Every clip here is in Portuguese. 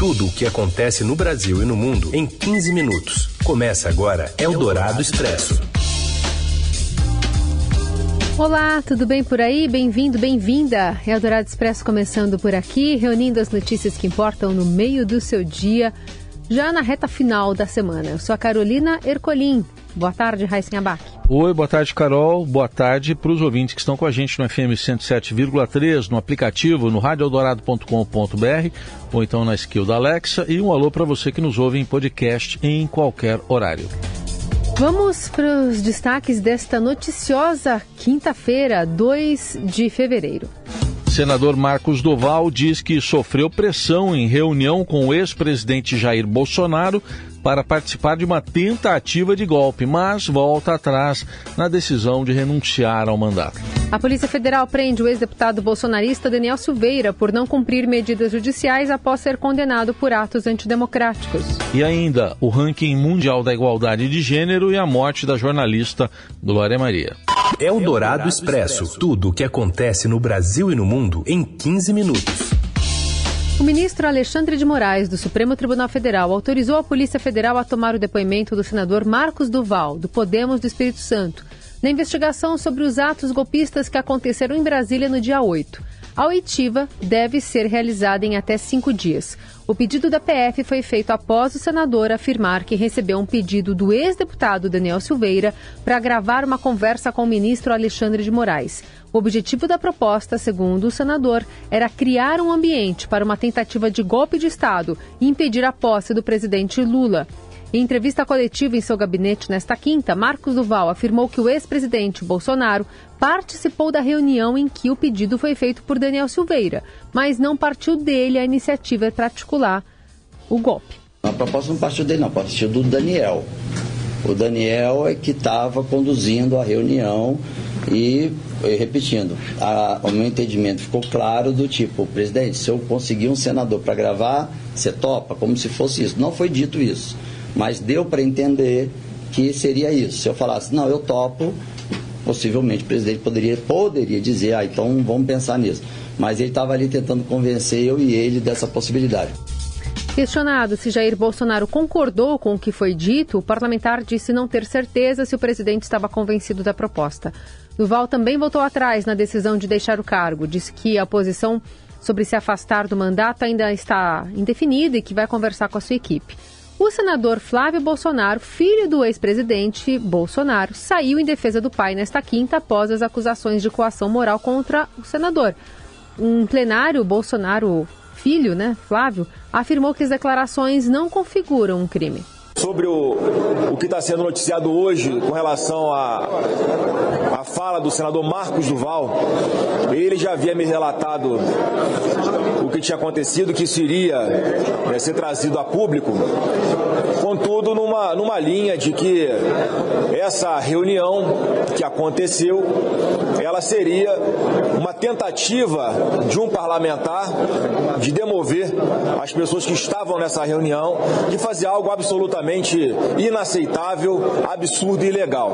Tudo o que acontece no Brasil e no mundo em 15 minutos. Começa agora Eldorado Expresso. Olá, tudo bem por aí? Bem-vindo, bem-vinda. Eldorado Expresso começando por aqui, reunindo as notícias que importam no meio do seu dia, já na reta final da semana. Eu sou a Carolina Ercolim. Boa tarde, Raíssen Abac. Oi, boa tarde, Carol. Boa tarde para os ouvintes que estão com a gente no FM 107,3, no aplicativo, no radioeldorado.com.br ou então na skill da Alexa. E um alô para você que nos ouve em podcast em qualquer horário. Vamos para os destaques desta noticiosa quinta-feira, 2 de fevereiro. Senador Marcos Doval diz que sofreu pressão em reunião com o ex-presidente Jair Bolsonaro para participar de uma tentativa de golpe, mas volta atrás na decisão de renunciar ao mandato. A Polícia Federal prende o ex-deputado bolsonarista Daniel Silveira por não cumprir medidas judiciais após ser condenado por atos antidemocráticos. E ainda o ranking mundial da igualdade de gênero e a morte da jornalista Glória Maria. É o Dourado Expresso. Tudo o que acontece no Brasil e no mundo em 15 minutos. O ministro Alexandre de Moraes, do Supremo Tribunal Federal, autorizou a Polícia Federal a tomar o depoimento do senador Marcos Duval, do Podemos do Espírito Santo, na investigação sobre os atos golpistas que aconteceram em Brasília no dia 8. A oitiva deve ser realizada em até cinco dias. O pedido da PF foi feito após o senador afirmar que recebeu um pedido do ex-deputado Daniel Silveira para gravar uma conversa com o ministro Alexandre de Moraes. O objetivo da proposta, segundo o senador, era criar um ambiente para uma tentativa de golpe de Estado e impedir a posse do presidente Lula. Em entrevista coletiva em seu gabinete nesta quinta, Marcos Duval afirmou que o ex-presidente Bolsonaro participou da reunião em que o pedido foi feito por Daniel Silveira, mas não partiu dele a iniciativa para articular o golpe. A proposta não partiu dele, não, partiu do Daniel. O Daniel é que estava conduzindo a reunião e, repetindo, a, o meu entendimento ficou claro do tipo, presidente, se eu conseguir um senador para gravar, você topa? Como se fosse isso. Não foi dito isso, mas deu para entender que seria isso. Se eu falasse, não, eu topo, possivelmente o presidente poderia, poderia dizer, ah, então vamos pensar nisso. Mas ele estava ali tentando convencer eu e ele dessa possibilidade. Questionado se Jair Bolsonaro concordou com o que foi dito, o parlamentar disse não ter certeza se o presidente estava convencido da proposta. Duval também voltou atrás na decisão de deixar o cargo. Disse que a posição sobre se afastar do mandato ainda está indefinida e que vai conversar com a sua equipe. O senador Flávio Bolsonaro, filho do ex-presidente Bolsonaro, saiu em defesa do pai nesta quinta após as acusações de coação moral contra o senador. Em plenário, Bolsonaro, filho, né, Flávio, afirmou que as declarações não configuram um crime sobre o, o que está sendo noticiado hoje com relação à fala do senador Marcos Duval. Ele já havia me relatado o que tinha acontecido, que isso iria né, ser trazido a público. Contudo, numa, numa linha de que essa reunião que aconteceu, ela seria uma tentativa de um parlamentar de demover as pessoas que estavam nessa reunião, de fazer algo absolutamente inaceitável, absurdo e ilegal.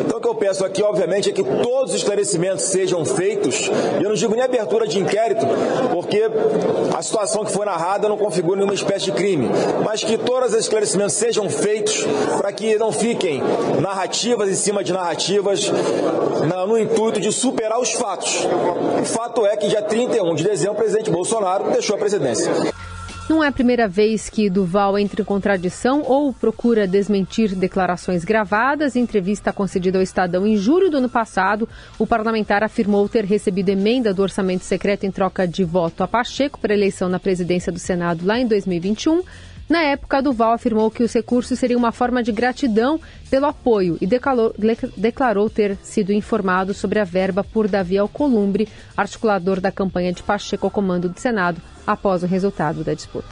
Então o que eu peço aqui, obviamente, é que todos os esclarecimentos sejam feitos, e eu não digo nem abertura de inquérito, porque a situação que foi narrada não configura nenhuma espécie de crime, mas que todos os esclarecimentos sejam feitos para que não fiquem narrativas em cima de narrativas no intuito de superar os fatos. O fato é que dia 31 de dezembro o presidente Bolsonaro deixou a presidência. Não é a primeira vez que Duval entra em contradição ou procura desmentir declarações gravadas. Em entrevista concedida ao Estadão em julho do ano passado, o parlamentar afirmou ter recebido emenda do orçamento secreto em troca de voto a Pacheco para eleição na presidência do Senado lá em 2021. Na época, Duval afirmou que os recursos seriam uma forma de gratidão pelo apoio e declarou, declarou, ter sido informado sobre a verba por Davi Alcolumbre, articulador da campanha de Pacheco ao comando do Senado, após o resultado da disputa.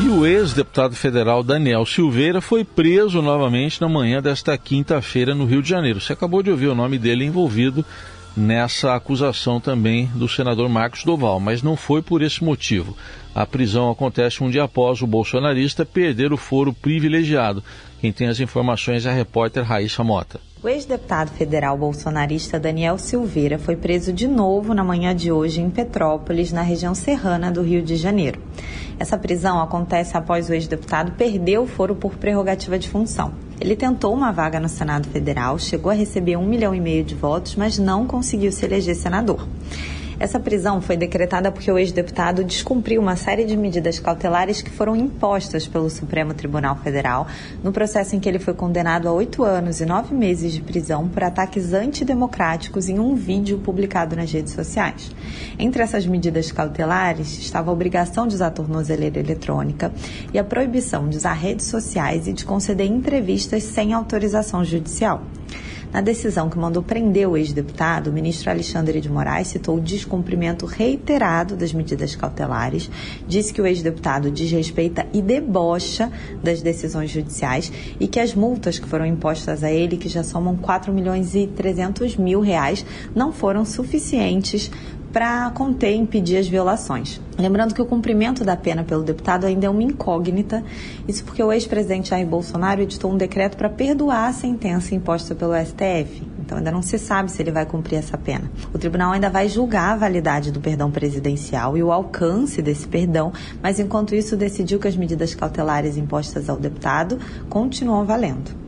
E o ex-deputado federal Daniel Silveira foi preso novamente na manhã desta quinta-feira no Rio de Janeiro. Você acabou de ouvir o nome dele envolvido nessa acusação também do senador Marcos Doval, mas não foi por esse motivo. A prisão acontece um dia após o bolsonarista perder o foro privilegiado. Quem tem as informações é a repórter Raíssa Mota. O ex-deputado federal bolsonarista Daniel Silveira foi preso de novo na manhã de hoje em Petrópolis, na região serrana do Rio de Janeiro. Essa prisão acontece após o ex-deputado perder o foro por prerrogativa de função. Ele tentou uma vaga no Senado Federal, chegou a receber um milhão e meio de votos, mas não conseguiu se eleger senador. Essa prisão foi decretada porque o ex-deputado descumpriu uma série de medidas cautelares que foram impostas pelo Supremo Tribunal Federal no processo em que ele foi condenado a oito anos e nove meses de prisão por ataques antidemocráticos em um vídeo publicado nas redes sociais. Entre essas medidas cautelares estava a obrigação de usar tornozeleira eletrônica e a proibição de usar redes sociais e de conceder entrevistas sem autorização judicial. Na decisão que mandou prender o ex-deputado, o ministro Alexandre de Moraes citou o descumprimento reiterado das medidas cautelares, disse que o ex-deputado desrespeita e debocha das decisões judiciais e que as multas que foram impostas a ele, que já somam 4 milhões e 300 mil reais, não foram suficientes para conter e impedir as violações. Lembrando que o cumprimento da pena pelo deputado ainda é uma incógnita, isso porque o ex-presidente Jair Bolsonaro editou um decreto para perdoar a sentença imposta pelo STF. Então ainda não se sabe se ele vai cumprir essa pena. O tribunal ainda vai julgar a validade do perdão presidencial e o alcance desse perdão, mas enquanto isso decidiu que as medidas cautelares impostas ao deputado continuam valendo.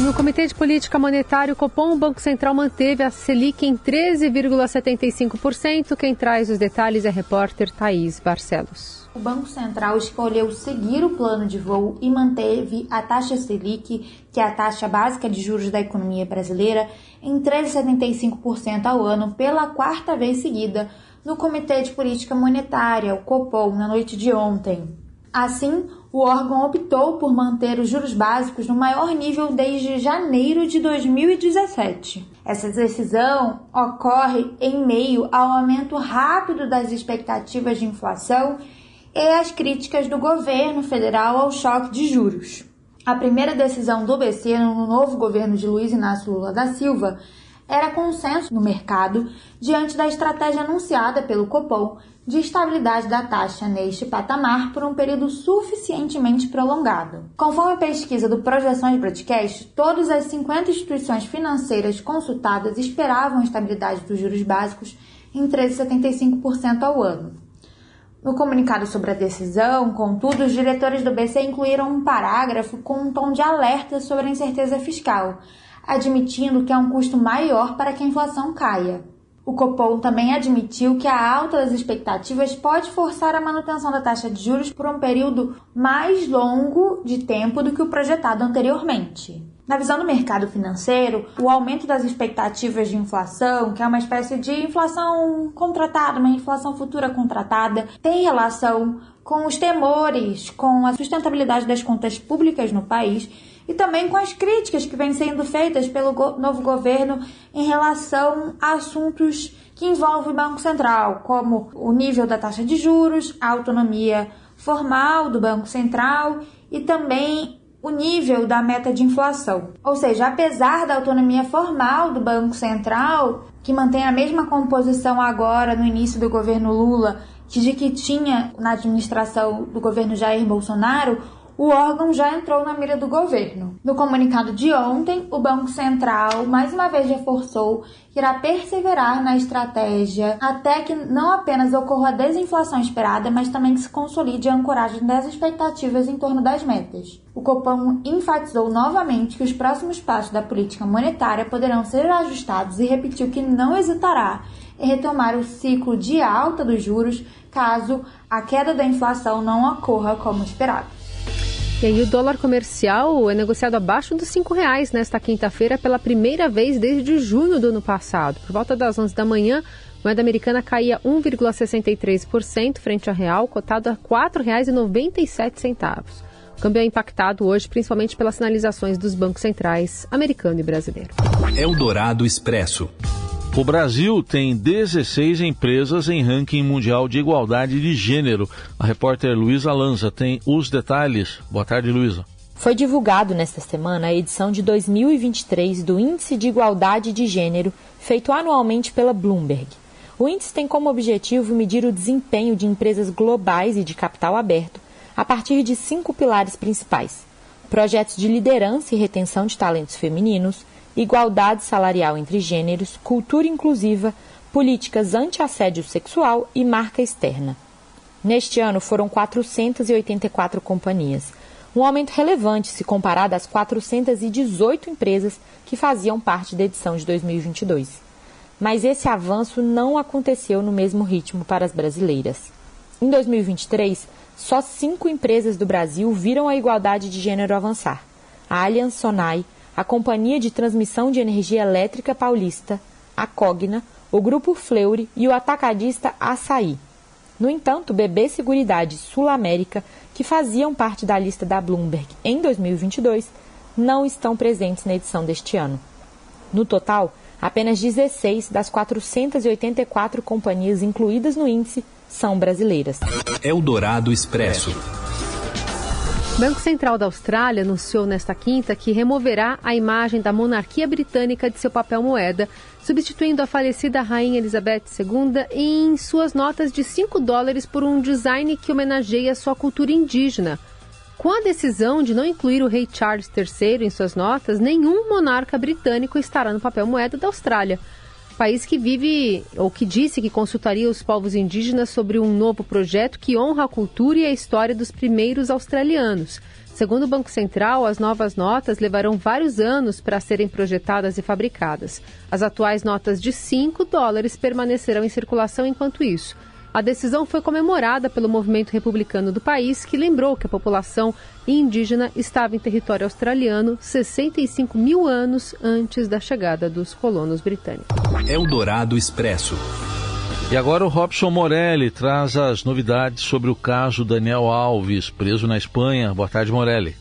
No Comitê de Política Monetária, o Copom, o Banco Central manteve a Selic em 13,75%. Quem traz os detalhes é a repórter Thaís Barcelos. O Banco Central escolheu seguir o plano de voo e manteve a taxa Selic, que é a taxa básica de juros da economia brasileira, em 13,75% ao ano pela quarta vez seguida no Comitê de Política Monetária, o Copom, na noite de ontem. Assim, o órgão optou por manter os juros básicos no maior nível desde janeiro de 2017. Essa decisão ocorre em meio ao aumento rápido das expectativas de inflação e às críticas do governo federal ao choque de juros. A primeira decisão do BC no novo governo de Luiz Inácio Lula da Silva era consenso no mercado diante da estratégia anunciada pelo Copom de estabilidade da taxa neste patamar por um período suficientemente prolongado. Conforme a pesquisa do Projeções Broadcast, todas as 50 instituições financeiras consultadas esperavam a estabilidade dos juros básicos em 13,75% ao ano. No comunicado sobre a decisão, contudo, os diretores do BC incluíram um parágrafo com um tom de alerta sobre a incerteza fiscal, admitindo que é um custo maior para que a inflação caia. O Copom também admitiu que a alta das expectativas pode forçar a manutenção da taxa de juros por um período mais longo de tempo do que o projetado anteriormente. Na visão do mercado financeiro, o aumento das expectativas de inflação, que é uma espécie de inflação contratada, uma inflação futura contratada, tem relação com os temores com a sustentabilidade das contas públicas no país e também com as críticas que vêm sendo feitas pelo novo governo em relação a assuntos que envolvem o Banco Central, como o nível da taxa de juros, a autonomia formal do Banco Central e também o nível da meta de inflação. Ou seja, apesar da autonomia formal do Banco Central, que mantém a mesma composição agora no início do governo Lula, de que tinha na administração do governo Jair Bolsonaro, o órgão já entrou na mira do governo. No comunicado de ontem, o Banco Central mais uma vez reforçou que irá perseverar na estratégia até que não apenas ocorra a desinflação esperada, mas também que se consolide a ancoragem das expectativas em torno das metas. O Copom enfatizou novamente que os próximos passos da política monetária poderão ser ajustados e repetiu que não hesitará em retomar o ciclo de alta dos juros caso a queda da inflação não ocorra como esperado. E aí o dólar comercial é negociado abaixo dos R$ reais nesta quinta-feira pela primeira vez desde junho do ano passado. Por volta das 11 da manhã, a moeda americana caía 1,63% frente ao real, cotado a R$ 4,97. O câmbio é impactado hoje principalmente pelas sinalizações dos bancos centrais americano e brasileiro. Eldorado Expresso. O Brasil tem 16 empresas em ranking mundial de igualdade de gênero. A repórter Luísa Lanza tem os detalhes. Boa tarde, Luísa. Foi divulgado nesta semana a edição de 2023 do Índice de Igualdade de Gênero, feito anualmente pela Bloomberg. O índice tem como objetivo medir o desempenho de empresas globais e de capital aberto, a partir de cinco pilares principais: projetos de liderança e retenção de talentos femininos, igualdade salarial entre gêneros, cultura inclusiva, políticas anti-assédio sexual e marca externa. Neste ano foram 484 companhias, um aumento relevante se comparado às 418 empresas que faziam parte da edição de 2022. Mas esse avanço não aconteceu no mesmo ritmo para as brasileiras. Em 2023, só cinco empresas do Brasil viram a igualdade de gênero avançar: a Allianz Sonai, a Companhia de Transmissão de Energia Elétrica Paulista, a Cogna, o Grupo Fleury e o atacadista Açaí. No entanto, BB Seguridade Sul América, que faziam parte da lista da Bloomberg em 2022, não estão presentes na edição deste ano. No total, apenas 16 das 484 companhias incluídas no índice são brasileiras. Eldorado Expresso. Banco Central da Austrália anunciou nesta quinta que removerá a imagem da monarquia britânica de seu papel moeda, substituindo a falecida Rainha Elizabeth II em suas notas de 5 dólares por um design que homenageia sua cultura indígena. Com a decisão de não incluir o rei Charles III em suas notas, nenhum monarca britânico estará no papel moeda da Austrália país que vive ou que disse que consultaria os povos indígenas sobre um novo projeto que honra a cultura e a história dos primeiros australianos. Segundo o Banco Central, as novas notas levarão vários anos para serem projetadas e fabricadas. As atuais notas de 5 dólares permanecerão em circulação enquanto isso. A decisão foi comemorada pelo movimento republicano do país, que lembrou que a população indígena estava em território australiano 65 mil anos antes da chegada dos colonos britânicos. Eldorado Expresso. E agora o Robson Morelli traz as novidades sobre o caso Daniel Alves, preso na Espanha. Boa tarde, Morelli.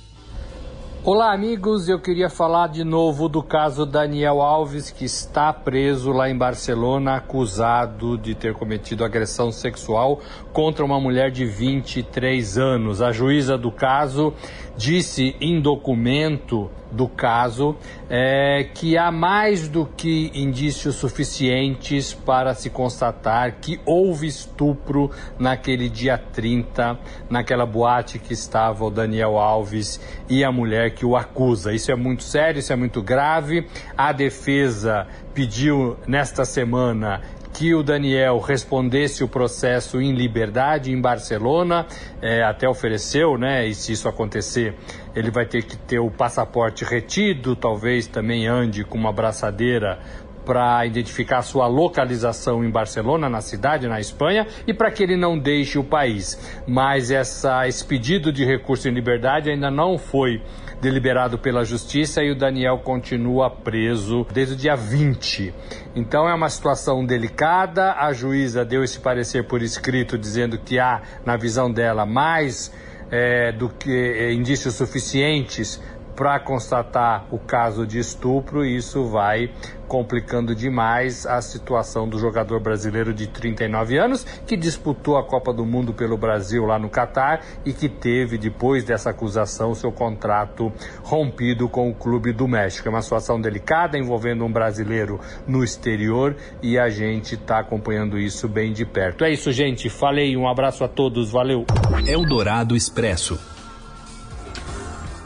Olá, amigos. Eu queria falar de novo do caso Daniel Alves, que está preso lá em Barcelona, acusado de ter cometido agressão sexual contra uma mulher de 23 anos. A juíza do caso disse em documento do caso é, que há mais do que indícios suficientes para se constatar que houve estupro naquele dia 30, naquela boate que estava o Daniel Alves e a mulher que o acusa. Isso é muito sério, isso é muito grave. A defesa pediu nesta semana que o Daniel respondesse o processo em liberdade em Barcelona, é, até ofereceu, né? E se isso acontecer, ele vai ter que ter o passaporte retido, talvez também ande com uma braçadeira para identificar sua localização em Barcelona, na cidade, na Espanha, e para que ele não deixe o país. Mas essa, esse pedido de recurso em liberdade ainda não foi deliberado pela justiça e o Daniel continua preso desde o dia 20. Então é uma situação delicada. A juíza deu esse parecer por escrito dizendo que há, na visão dela, mais é, do que é, indícios suficientes para constatar o caso de estupro e isso vai complicando demais a situação do jogador brasileiro de 39 anos que disputou a Copa do Mundo pelo Brasil lá no Catar e que teve depois dessa acusação seu contrato rompido com o clube do México. É uma situação delicada envolvendo um brasileiro no exterior e a gente está acompanhando isso bem de perto. É isso, gente. Falei, um abraço a todos, valeu. Eldorado Expresso.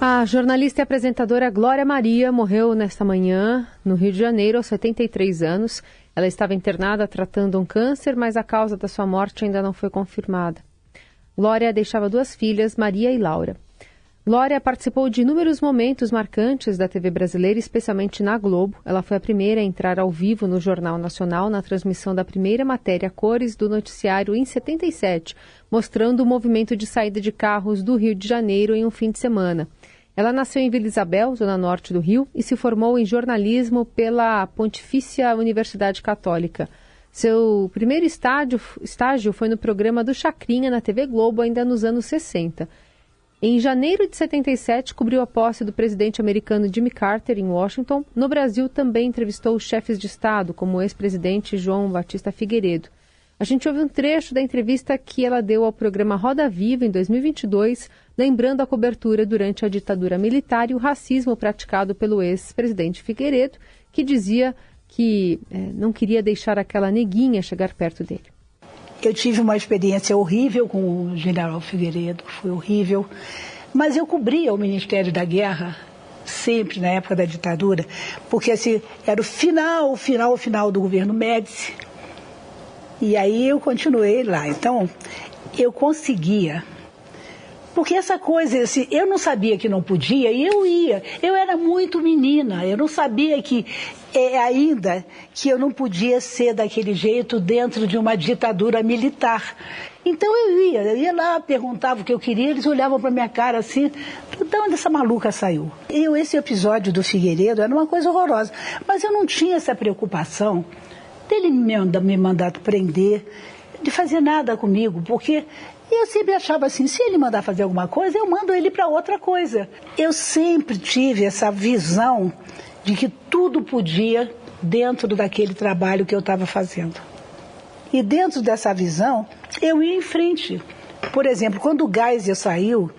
A jornalista e apresentadora Glória Maria morreu nesta manhã no Rio de Janeiro, aos 73 anos. Ela estava internada tratando um câncer, mas a causa da sua morte ainda não foi confirmada. Glória deixava duas filhas, Maria e Laura. Glória participou de inúmeros momentos marcantes da TV brasileira, especialmente na Globo. Ela foi a primeira a entrar ao vivo no Jornal Nacional na transmissão da primeira matéria cores do noticiário em 77, mostrando o movimento de saída de carros do Rio de Janeiro em um fim de semana. Ela nasceu em Vila Isabel, zona norte do Rio, e se formou em jornalismo pela Pontifícia Universidade Católica. Seu primeiro estágio, estágio foi no programa do Chacrinha na TV Globo, ainda nos anos 60. Em janeiro de 77, cobriu a posse do presidente americano Jimmy Carter em Washington. No Brasil, também entrevistou chefes de Estado, como o ex-presidente João Batista Figueiredo. A gente ouve um trecho da entrevista que ela deu ao programa Roda Viva em 2022, lembrando a cobertura durante a ditadura militar e o racismo praticado pelo ex-presidente Figueiredo, que dizia que é, não queria deixar aquela neguinha chegar perto dele. Eu tive uma experiência horrível com o general Figueiredo, foi horrível. Mas eu cobria o Ministério da Guerra sempre na época da ditadura, porque assim, era o final, o final, o final do governo Médici. E aí eu continuei lá. Então, eu conseguia porque essa coisa, assim, eu não sabia que não podia e eu ia. Eu era muito menina, eu não sabia que é, ainda que eu não podia ser daquele jeito dentro de uma ditadura militar. Então eu ia, eu ia lá, perguntava o que eu queria, eles olhavam para minha cara assim, de onde essa maluca saiu? E esse episódio do Figueiredo era uma coisa horrorosa, mas eu não tinha essa preocupação dele me, me mandar prender, de fazer nada comigo, porque e eu sempre achava assim, se ele mandar fazer alguma coisa, eu mando ele para outra coisa. Eu sempre tive essa visão de que tudo podia dentro daquele trabalho que eu estava fazendo. E dentro dessa visão, eu ia em frente. Por exemplo, quando o Geisel saiu,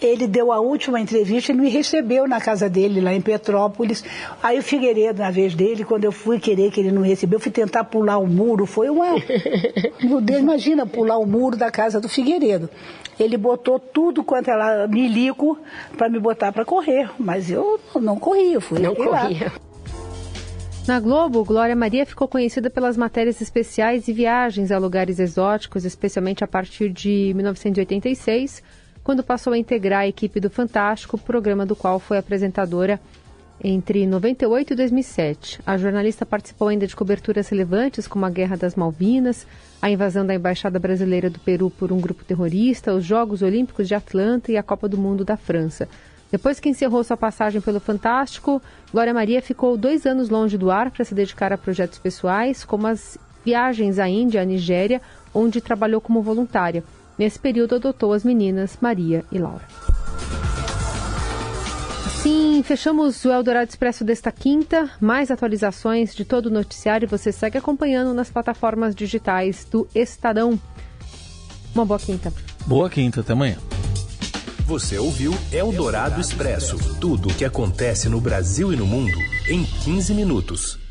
ele deu a última entrevista, ele me recebeu na casa dele, lá em Petrópolis. Aí o Figueiredo, na vez dele, quando eu fui querer que ele não recebeu, eu fui tentar pular o muro. Foi uma. Meu Deus, imagina pular o muro da casa do Figueiredo. Ele botou tudo quanto ela milico para me botar para correr, mas eu não corri, eu fui não corria. Lá. Na Globo, Glória Maria ficou conhecida pelas matérias especiais e viagens a lugares exóticos, especialmente a partir de 1986 quando passou a integrar a equipe do Fantástico, programa do qual foi apresentadora entre 98 e 2007. A jornalista participou ainda de coberturas relevantes como a Guerra das Malvinas, a invasão da Embaixada Brasileira do Peru por um grupo terrorista, os Jogos Olímpicos de Atlanta e a Copa do Mundo da França. Depois que encerrou sua passagem pelo Fantástico, Glória Maria ficou dois anos longe do ar para se dedicar a projetos pessoais, como as viagens à Índia e à Nigéria, onde trabalhou como voluntária. Nesse período, adotou as meninas Maria e Laura. Assim, fechamos o Eldorado Expresso desta quinta. Mais atualizações de todo o noticiário você segue acompanhando nas plataformas digitais do Estadão. Uma boa quinta. Boa quinta, até amanhã. Você ouviu Eldorado Expresso tudo o que acontece no Brasil e no mundo em 15 minutos.